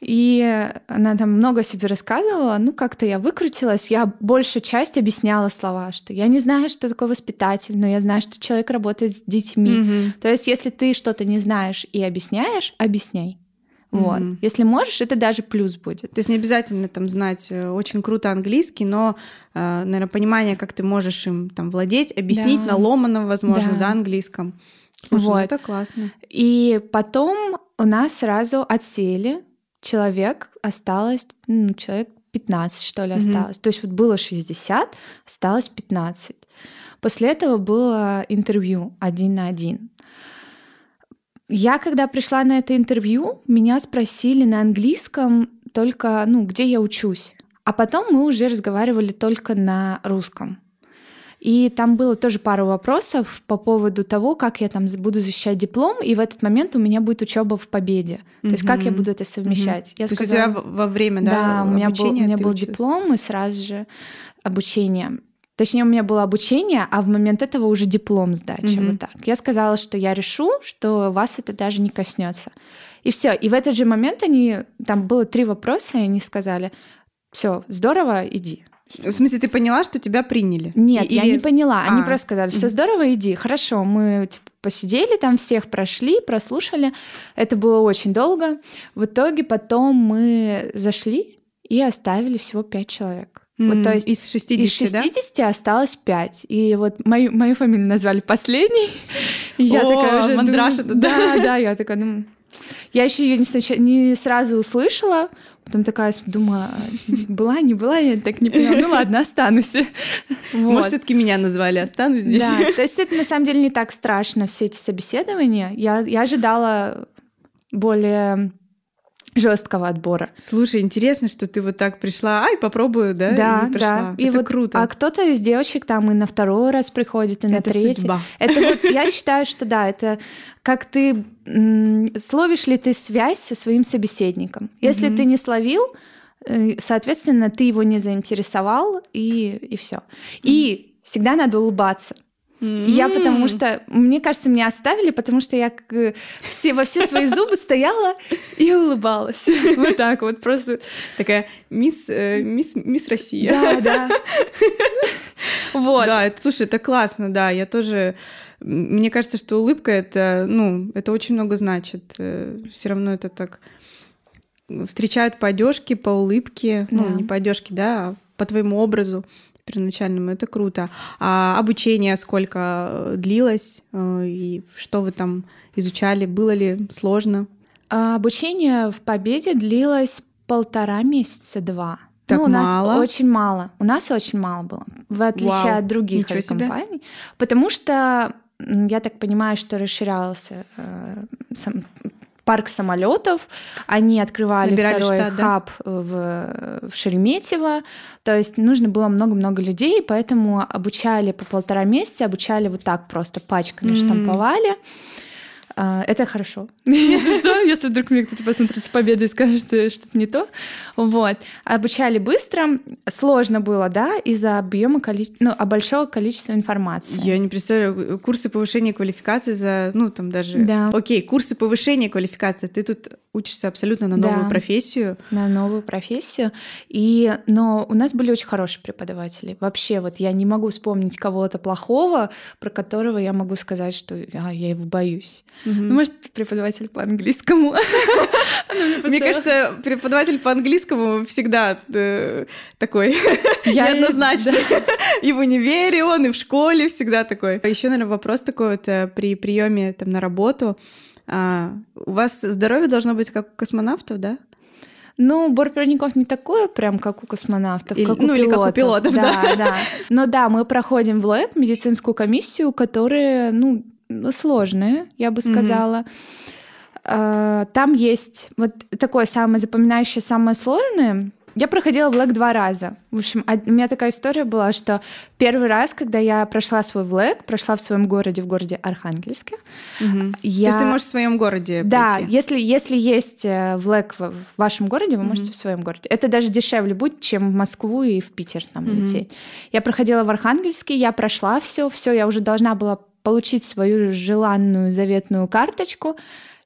И она там много себе рассказывала, ну как-то я выкрутилась, я большую часть объясняла слова, что я не знаю, что такое воспитатель, но я знаю, что человек работает с детьми. Mm-hmm. То есть если ты что-то не знаешь и объясняешь, объясняй. Вот. Mm-hmm. Если можешь, это даже плюс будет.
То есть не обязательно там знать э, очень круто английский, но, э, наверное, понимание, как ты можешь им там владеть, объяснить да. на ломаном, возможно, да, да английском. Слушай, ну вот. ну это классно.
И потом у нас сразу отсели человек, осталось, ну, человек 15, что ли, осталось. Mm-hmm. То есть вот было 60, осталось 15. После этого было интервью один на один. Я, когда пришла на это интервью, меня спросили на английском только, ну, где я учусь. А потом мы уже разговаривали только на русском. И там было тоже пару вопросов по поводу того, как я там буду защищать диплом, и в этот момент у меня будет учеба в победе. Mm-hmm. То есть как я буду это совмещать. Mm-hmm.
Я То сказала, есть у тебя во время, да,
да у меня был, у меня был диплом и сразу же обучение. Точнее, у меня было обучение, а в момент этого уже диплом сдачи. Mm-hmm. Вот так. Я сказала, что я решу, что вас это даже не коснется. И все. И в этот же момент они там было три вопроса, и они сказали: все, здорово, иди.
В смысле, ты поняла, что тебя приняли?
Нет, Или... я не поняла. Они а. просто сказали: все здорово, иди. Хорошо, мы типа, посидели там, всех прошли, прослушали. Это было очень долго. В итоге потом мы зашли и оставили всего пять человек.
Mm, вот, то есть из 60,
из 60 да? осталось 5. И вот мою, мою фамилию назвали последней. И
я О, такая уже мандраша
думаю, Да, да, я такая думаю... Я еще ее не, не сразу услышала, потом такая думаю, «А, была, не была, я так не поняла. Ну ладно, останусь.
Вот. Может, все-таки меня назвали, останусь здесь.
Да, то есть это на самом деле не так страшно, все эти собеседования. Я, я ожидала более жесткого отбора.
Слушай, интересно, что ты вот так пришла, ай, попробую, да?
Да, и да.
И Это вот, круто.
А кто-то из девочек там и на второй раз приходит, и на
это
третий.
Судьба.
Это вот, я считаю, что да, это как ты словишь ли ты связь со своим собеседником. Если mm-hmm. ты не словил, э, соответственно, ты его не заинтересовал, и, и все. Mm-hmm. И всегда надо улыбаться. Mm-hmm. Я потому что, мне кажется, меня оставили, потому что я как, все, во все свои зубы стояла и улыбалась. Вот так вот, просто
такая мисс, э, мисс, мисс Россия.
Да, да.
Вот. Да, это, слушай, это классно, да, я тоже... Мне кажется, что улыбка это, ну, это очень много значит. Э, все равно это так встречают по одежке, по улыбке, ну, не по одежке, да, а по твоему образу первоначальному, это круто. А обучение сколько э, длилось э, и что вы там изучали, было ли сложно?
А обучение в Победе длилось полтора месяца, два.
Так ну,
у нас
мало?
очень мало. У нас очень мало было, в отличие Вау. от других компаний. Потому что я так понимаю, что расширялся э, сам, парк самолетов, они открывали Набирали второй штат, хаб да? в, в Шереметьево, то есть нужно было много-много людей, поэтому обучали по полтора месяца, обучали вот так просто пачками mm-hmm. штамповали. А, это хорошо. Если что, если вдруг мне кто-то посмотрит с победой и скажет, что что-то не то. Вот. Обучали быстро. Сложно было, да, из-за объема ну, а большого количества информации.
Я не представляю, курсы повышения квалификации за, ну, там даже...
Да.
Окей, курсы повышения квалификации. Ты тут учишься абсолютно на новую да, профессию.
На новую профессию. И, но у нас были очень хорошие преподаватели. Вообще, вот я не могу вспомнить кого-то плохого, про которого я могу сказать, что а, я его боюсь. Ну, может, преподаватель по английскому.
Мне кажется, преподаватель по английскому всегда э, такой неоднозначный. И в универе он, и в школе всегда такой. Еще, наверное, вопрос такой вот э, при приеме там на работу. А, у вас здоровье должно быть как у космонавтов, да?
Ну, бортпроводников не такое прям, как у космонавтов, или, как у
ну,
пилотов.
или как у пилотов,
да. Да, да. Но да, мы проходим в ЛЭК медицинскую комиссию, которая, ну, сложные, я бы сказала. Mm-hmm. Там есть вот такое самое запоминающее, самое сложное. Я проходила Блэк два раза. В общем, у меня такая история была, что первый раз, когда я прошла свой Блэк, прошла в своем городе, в городе Архангельске.
Угу. Я... То есть ты можешь в своем городе
Да,
прийти?
если, если есть Блэк в, в вашем городе, вы угу. можете в своем городе. Это даже дешевле будет, чем в Москву и в Питер там угу. лететь. Я проходила в Архангельске, я прошла все, все, я уже должна была получить свою желанную заветную карточку,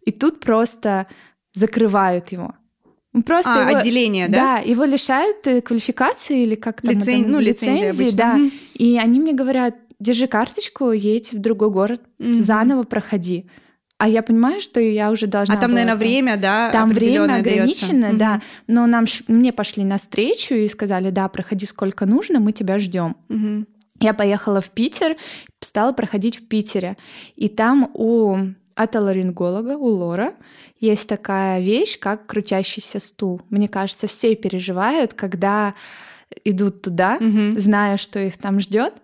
и тут просто закрывают его. Просто
а,
его,
отделение, да?
Да, его лишают э, квалификации или как там
Лицен...
это,
ну, лицензии,
да. Mm-hmm. И они мне говорят, держи карточку, едь в другой город, mm-hmm. заново проходи. А я понимаю, что я уже должна.
А там, наверное, время, да?
Там время ограничено, да. Но нам мне пошли навстречу и сказали, да, проходи сколько нужно, мы тебя ждем.
Угу.
Я поехала в Питер, стала проходить в Питере. И там у отоларинголога, у Лора, есть такая вещь, как крутящийся стул. Мне кажется, все переживают, когда идут туда, угу. зная, что их там ждет.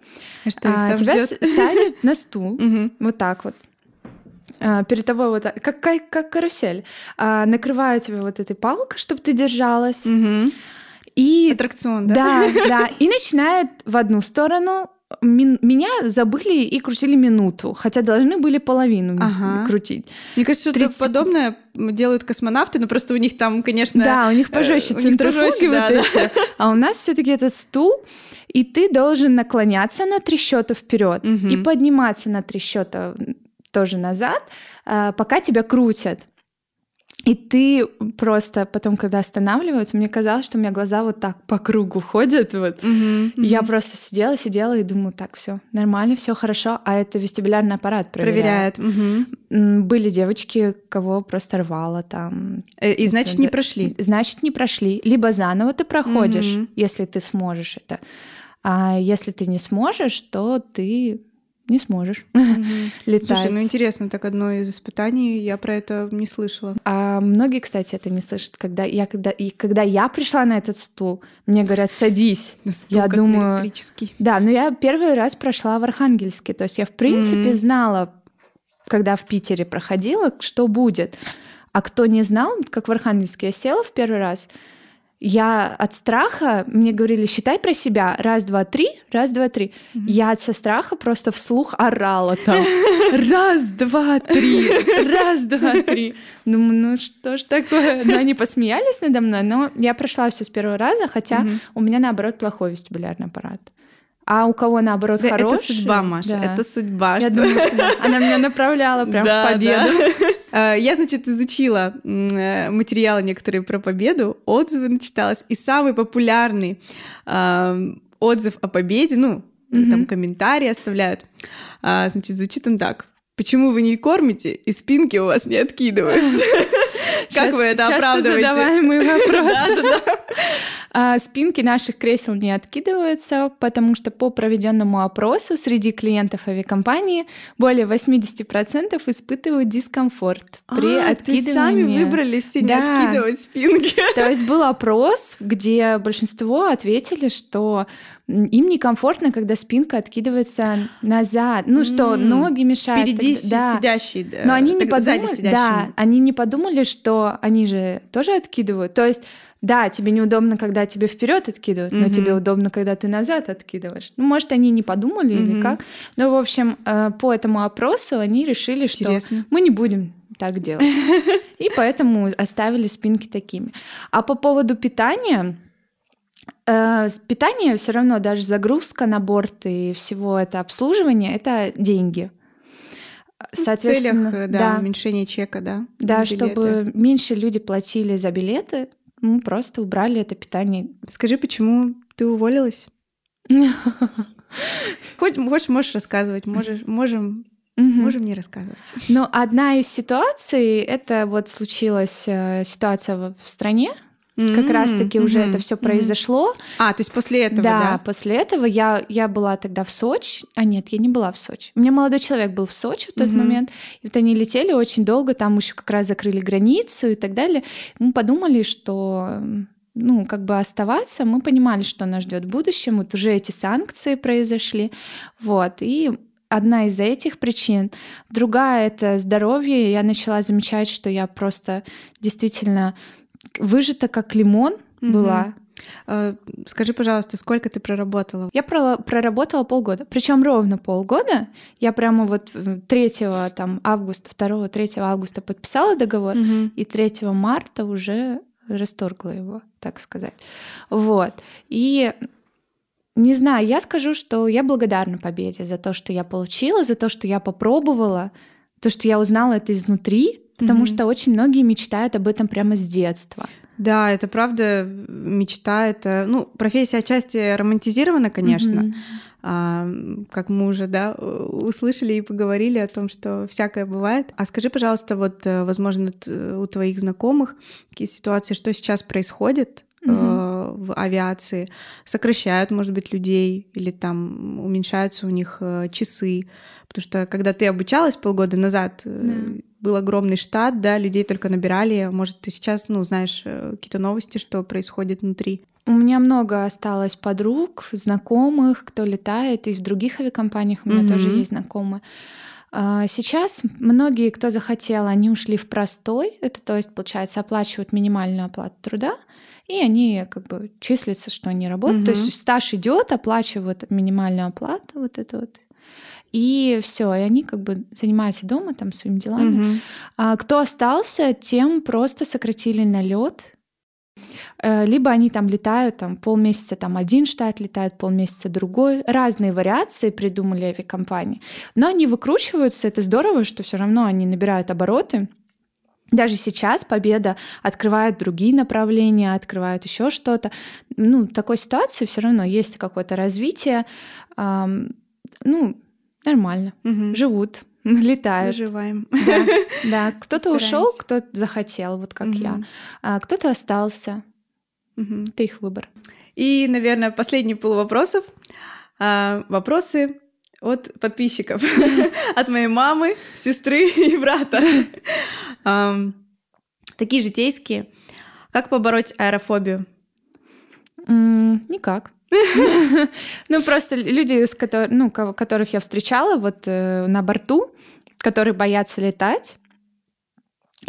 А что их там
тебя
ждет?
садят на стул,
угу.
вот так вот. А, перед тобой вот как, как, как карусель. А, накрывают тебя вот этой палкой, чтобы ты держалась.
Угу.
И
аттракцион, да?
Да, да. И начинает в одну сторону меня забыли и крутили минуту, хотя должны были половину ага. крутить.
Мне кажется, что 30... подобное делают космонавты, но просто у них там, конечно...
Да, у них пожестче э, центрофуги вот да, эти. А у нас все таки это стул, и ты должен наклоняться на три счета вперед угу. и подниматься на три счета тоже назад, э, пока тебя крутят. И ты просто потом, когда останавливаются, мне казалось, что у меня глаза вот так по кругу ходят. Вот.
Mm-hmm, mm-hmm.
Я просто сидела, сидела и думала, так, все нормально, все хорошо. А это вестибулярный аппарат проверяет.
Проверяет. Mm-hmm.
Были девочки, кого просто рвало там.
Э, и значит, не прошли.
Значит, не прошли. Либо заново ты проходишь, mm-hmm. если ты сможешь это. А если ты не сможешь, то ты не сможешь летать.
Слушай, ну интересно, так одно из испытаний, я про это не слышала.
А многие, кстати, это не слышат. Когда я, когда, и когда я пришла на этот стул, мне говорят, садись.
я думаю... электрический.
Да, но я первый раз прошла в Архангельске. То есть я, в принципе, знала, когда в Питере проходила, что будет. А кто не знал, как в Архангельске я села в первый раз, я от страха, мне говорили, считай про себя, раз, два, три, раз, два, три. Mm-hmm. Я от со страха просто вслух орала там. Раз, два, три, раз, два, три. Думаю, ну что ж такое? Ну, они посмеялись надо мной, но я прошла все с первого раза, хотя mm-hmm. у меня, наоборот, плохой вестибулярный аппарат. А у кого наоборот да, хороший?
Это судьба, Маша, да. это судьба.
Я что... думаю, что да. она меня направляла прям да, в победу.
Да. Я, значит, изучила э, материалы некоторые про победу, отзывы начиталась, и самый популярный отзыв о победе, ну, mm-hmm. там комментарии оставляют, а, значит, звучит он так. Почему вы не кормите, и спинки у вас не откидываются? Как вы это оправдываете?
Часто задаваемый вопрос. А, спинки наших кресел не откидываются, потому что по проведенному опросу среди клиентов авиакомпании более 80% испытывают дискомфорт при а, откидывании.
сами выбрали не откидывать спинки.
То есть был опрос, где большинство ответили, что им некомфортно, когда спинка откидывается назад. Ну что, ноги мешают.
Впереди да. сидящий, да.
Но они не подумали, да, они не подумали, что они же тоже откидывают. То есть да, тебе неудобно, когда тебе вперед откидывают, mm-hmm. но тебе удобно, когда ты назад откидываешь. Ну, может, они не подумали mm-hmm. или как. Но, в общем, э, по этому опросу они решили, Интересно. что мы не будем так делать. И поэтому оставили спинки такими. А по поводу питания, питание все равно, даже загрузка на борт и всего это обслуживание, это деньги.
Соответственно, в целях, да, да, уменьшения чека, да.
Да, чтобы меньше люди платили за билеты, мы просто убрали это питание.
Скажи, почему ты уволилась? Хочешь, можешь рассказывать, можешь, можем Угу. Можем не рассказывать.
Но одна из ситуаций, это вот случилась э, ситуация в стране, Mm-hmm. Как раз-таки mm-hmm. уже это все произошло.
А, то есть после этого,
да?
Да,
после этого я, я была тогда в Сочи. А нет, я не была в Сочи. У меня молодой человек был в Сочи в тот mm-hmm. момент. И вот они летели очень долго, там еще как раз закрыли границу и так далее. Мы подумали, что ну, как бы оставаться, мы понимали, что нас ждет в будущем. Вот уже эти санкции произошли. Вот. И одна из этих причин. Другая — это здоровье. Я начала замечать, что я просто действительно выжата как лимон угу. была.
А, скажи, пожалуйста, сколько ты проработала?
Я проработала полгода, причем ровно полгода. Я прямо вот 3 там, августа, 2-3 августа подписала договор, угу. и 3 марта уже расторгла его, так сказать. Вот. И не знаю, я скажу, что я благодарна победе за то, что я получила, за то, что я попробовала, то, что я узнала это изнутри, потому mm-hmm. что очень многие мечтают об этом прямо с детства.
Да, это правда мечта. Это, ну, профессия отчасти романтизирована, конечно. Mm-hmm. А, как мы уже, да, услышали и поговорили о том, что всякое бывает. А скажи, пожалуйста, вот, э, возможно, у твоих знакомых какие ситуации, что сейчас происходит? mm-hmm. в авиации, сокращают, может быть, людей или там уменьшаются у них э, часы, потому что когда ты обучалась полгода назад, mm-hmm. Был огромный штат, да, людей только набирали, может, ты сейчас, ну, знаешь какие-то новости, что происходит внутри?
У меня много осталось подруг, знакомых, кто летает, и в других авиакомпаниях у меня mm-hmm. тоже есть знакомые. А, сейчас многие, кто захотел, они ушли в простой, это то есть, получается, оплачивают минимальную оплату труда, и они как бы числятся, что они работают. Угу. То есть стаж идет, оплачивают минимальную оплату, вот это вот. И все, и они как бы занимаются дома там своими делами. Угу. А кто остался, тем просто сократили налет. Э, либо они там летают, там полмесяца там один штат летает, полмесяца другой. Разные вариации придумали авиакомпании. Но они выкручиваются, это здорово, что все равно они набирают обороты. Даже сейчас Победа открывает другие направления, открывает еще что-то. Ну, в такой ситуации все равно есть какое-то развитие. Эм, ну, нормально. Угу. Живут, летают.
Выживаем.
Да, да. кто-то ушел, кто-то захотел, вот как угу. я. А кто-то остался. Угу. Это их выбор.
И, наверное, последний пол вопросов. А, вопросы от подписчиков, от моей мамы, сестры и брата. Такие житейские. Как побороть аэрофобию?
Никак. Ну, просто люди, с ну, которых я встречала вот э, на борту, которые боятся летать,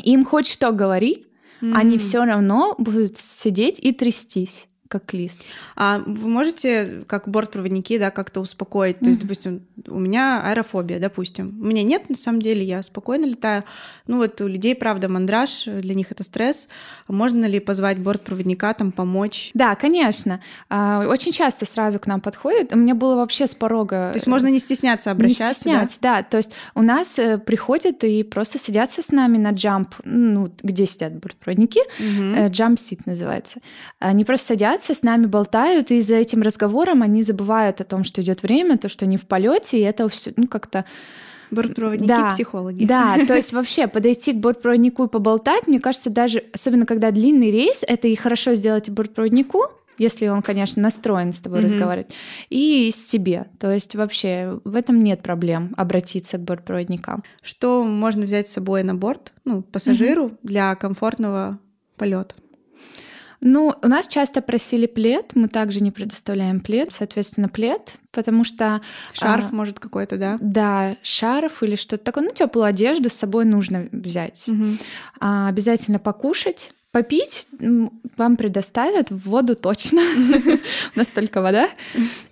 им хоть что говори, они все равно будут сидеть и трястись как лист.
А вы можете, как бортпроводники, да, как-то успокоить? Mm-hmm. То есть, допустим, у меня аэрофобия, допустим. У меня нет, на самом деле, я спокойно летаю. Ну вот у людей, правда, мандраж, для них это стресс. Можно ли позвать бортпроводника, там, помочь?
Да, конечно. А, очень часто сразу к нам подходят. У меня было вообще с порога...
То есть можно не стесняться обращаться, Не
стесняться, да? да. То есть у нас э, приходят и просто садятся с нами на джамп, ну, где сидят бортпроводники, джамп-сит mm-hmm. называется. Они просто садятся садятся, с нами болтают, и за этим разговором они забывают о том, что идет время, то, что они в полете, и это все, ну, как-то
Бортпроводники, да, психологи.
Да, то есть вообще подойти к бортпроводнику и поболтать, мне кажется, даже, особенно когда длинный рейс, это и хорошо сделать бортпроводнику, если он, конечно, настроен с тобой mm-hmm. разговаривать, и себе. То есть вообще в этом нет проблем обратиться к бортпроводникам.
Что можно взять с собой на борт, ну, пассажиру mm-hmm. для комфортного полета?
Ну, у нас часто просили плед, мы также не предоставляем плед, соответственно, плед, потому что...
Шарф, а, может, какой-то, да?
Да, шарф или что-то такое. Ну, теплую одежду с собой нужно взять. Угу. А, обязательно покушать. Попить вам предоставят, воду точно, у нас только вода.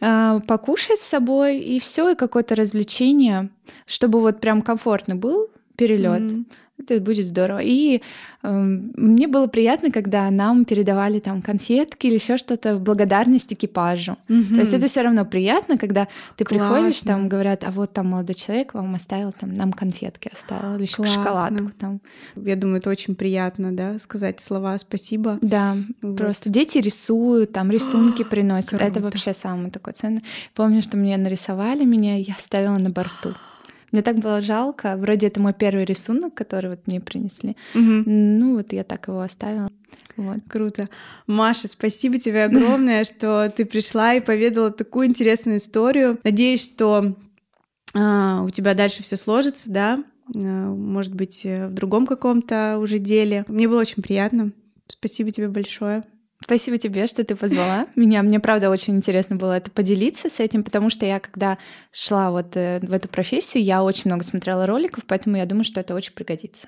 А, покушать с собой и все, и какое-то развлечение, чтобы вот прям комфортно был перелет. Это будет здорово. И э, мне было приятно, когда нам передавали там конфетки или еще что-то в благодарность экипажу. Mm-hmm. То есть это все равно приятно, когда ты Классно. приходишь, там говорят, а вот там молодой человек вам оставил там нам конфетки оставил или еще шоколадку там.
Я думаю, это очень приятно, да, сказать слова спасибо.
Да, вот. просто дети рисуют, там рисунки приносят. Круто. Это вообще самое такое ценное. Помню, что мне нарисовали меня, я оставила на борту. Мне так было жалко. Вроде это мой первый рисунок, который вот мне принесли. Угу. Ну вот я так его оставила.
Вот. Круто. Маша, спасибо тебе огромное, что ты пришла и поведала такую интересную историю. Надеюсь, что а, у тебя дальше все сложится, да? А, может быть, в другом каком-то уже деле. Мне было очень приятно. Спасибо тебе большое.
Спасибо тебе, что ты позвала меня. Мне, правда, очень интересно было это поделиться с этим, потому что я, когда шла вот э, в эту профессию, я очень много смотрела роликов, поэтому я думаю, что это очень пригодится.